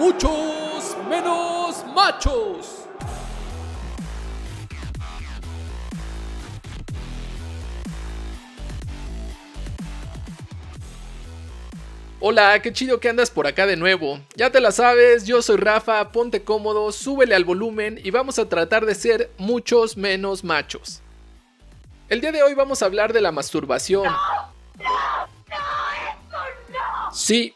muchos menos machos. Hola, qué chido que andas por acá de nuevo. Ya te la sabes, yo soy Rafa, ponte cómodo, súbele al volumen y vamos a tratar de ser muchos menos machos. El día de hoy vamos a hablar de la masturbación. Sí,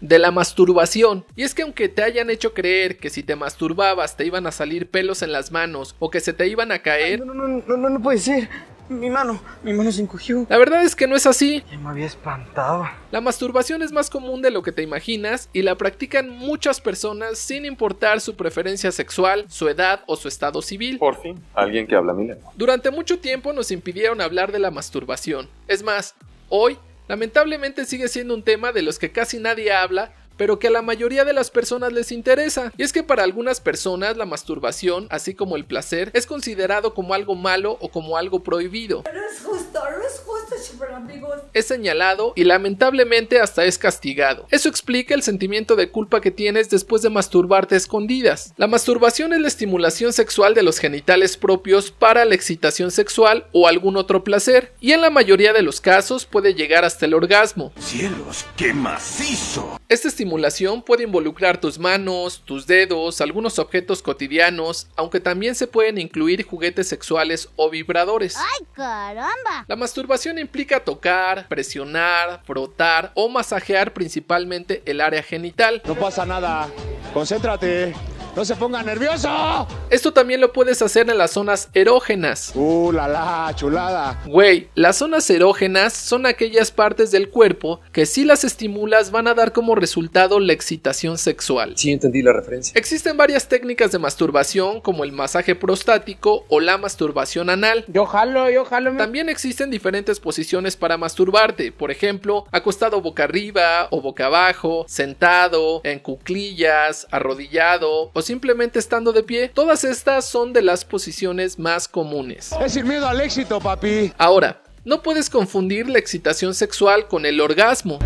de la masturbación. Y es que aunque te hayan hecho creer que si te masturbabas te iban a salir pelos en las manos o que se te iban a caer, No, no, no, no, no puede ser. Mi mano, mi mano se encogió. la verdad es que no es así. Ya me había espantado. La masturbación es más común de lo que te imaginas y la practican muchas personas sin importar su preferencia sexual, su edad o su estado civil. Por fin, alguien que habla mi lengua. Durante mucho tiempo nos impidieron hablar de la masturbación. Es más, hoy lamentablemente sigue siendo un tema de los que casi nadie habla, pero que a la mayoría de las personas les interesa. Y es que para algunas personas la masturbación, así como el placer, es considerado como algo malo o como algo prohibido. No es justo, no es justo, super amigos. es señalado y lamentablemente hasta es castigado. Eso explica el sentimiento de culpa que tienes después de masturbarte a escondidas. La masturbación es la estimulación sexual de los genitales propios para la excitación sexual o algún otro placer, y en la mayoría de los casos puede llegar hasta el orgasmo. ¡Cielos, qué macizo! Esta estimulación puede involucrar tus manos, tus dedos, algunos objetos cotidianos, aunque también se pueden incluir juguetes sexuales o vibradores. ¡Ay, caramba! La masturbación implica tocar, presionar, frotar o masajear principalmente el área genital. No pasa nada. Concéntrate. No se ponga nervioso. Esto también lo puedes hacer en las zonas erógenas. Uh, la la, chulada. Güey, las zonas erógenas son aquellas partes del cuerpo que si las estimulas van a dar como resultado la excitación sexual. Sí, entendí la referencia. Existen varias técnicas de masturbación como el masaje prostático o la masturbación anal. Yo jalo, yo jalo. También existen diferentes posiciones para masturbarte, por ejemplo, acostado boca arriba o boca abajo, sentado, en cuclillas, arrodillado o simplemente estando de pie. Todas estas son de las posiciones más comunes. Es sin miedo al éxito, papi. Ahora, no puedes confundir la excitación sexual con el orgasmo.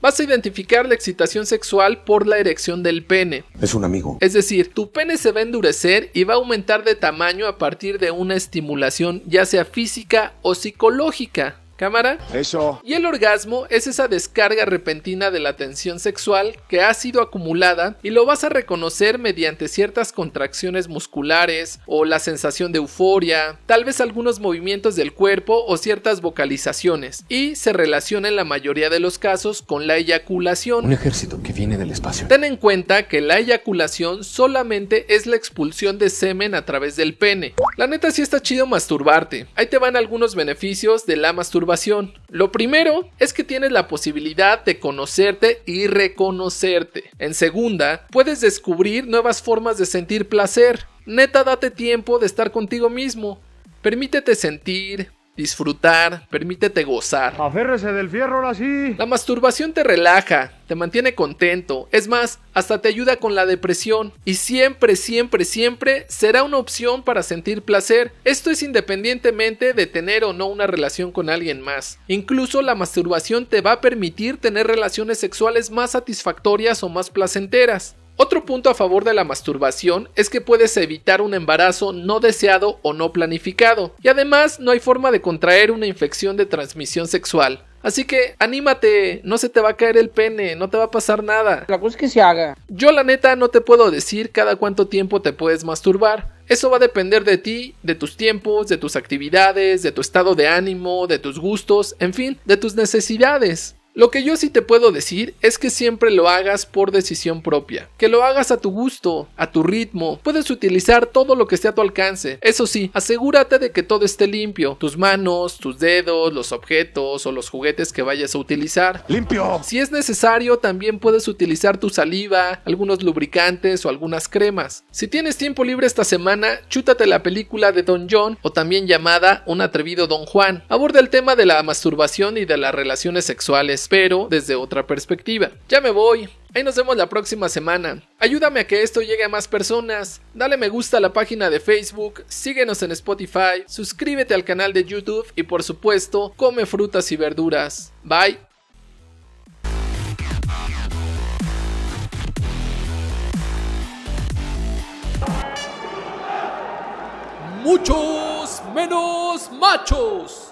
Vas a identificar la excitación sexual por la erección del pene. Es un amigo. Es decir, tu pene se va a endurecer y va a aumentar de tamaño a partir de una estimulación ya sea física o psicológica. ¿Cámara? Eso. Y el orgasmo es esa descarga repentina de la tensión sexual que ha sido acumulada y lo vas a reconocer mediante ciertas contracciones musculares o la sensación de euforia, tal vez algunos movimientos del cuerpo o ciertas vocalizaciones y se relaciona en la mayoría de los casos con la eyaculación. Un ejército que viene del espacio. Ten en cuenta que la eyaculación solamente es la expulsión de semen a través del pene. La neta sí está chido masturbarte. Ahí te van algunos beneficios de la masturbación. Lo primero es que tienes la posibilidad de conocerte y reconocerte. En segunda, puedes descubrir nuevas formas de sentir placer. Neta, date tiempo de estar contigo mismo. Permítete sentir, disfrutar, permítete gozar. Aférrese del fierro ahora sí. La masturbación te relaja, te mantiene contento, es más, hasta te ayuda con la depresión y siempre, siempre, siempre será una opción para sentir placer. Esto es independientemente de tener o no una relación con alguien más. Incluso la masturbación te va a permitir tener relaciones sexuales más satisfactorias o más placenteras. Otro punto a favor de la masturbación es que puedes evitar un embarazo no deseado o no planificado, y además no hay forma de contraer una infección de transmisión sexual. Así que anímate, no se te va a caer el pene, no te va a pasar nada. La cosa es que se haga. Yo la neta no te puedo decir cada cuánto tiempo te puedes masturbar. Eso va a depender de ti, de tus tiempos, de tus actividades, de tu estado de ánimo, de tus gustos, en fin, de tus necesidades. Lo que yo sí te puedo decir es que siempre lo hagas por decisión propia, que lo hagas a tu gusto, a tu ritmo, puedes utilizar todo lo que esté a tu alcance. Eso sí, asegúrate de que todo esté limpio, tus manos, tus dedos, los objetos o los juguetes que vayas a utilizar. Limpio. Si es necesario, también puedes utilizar tu saliva, algunos lubricantes o algunas cremas. Si tienes tiempo libre esta semana, chútate la película de Don John o también llamada Un atrevido Don Juan. Aborda el tema de la masturbación y de las relaciones sexuales, pero desde otra perspectiva. Ya me voy. Ahí nos vemos la próxima semana. Ayúdame a que esto llegue a más personas. Dale me gusta a la página de Facebook, síguenos en Spotify, suscríbete al canal de YouTube y por supuesto, come frutas y verduras. Bye. Muchos menos machos.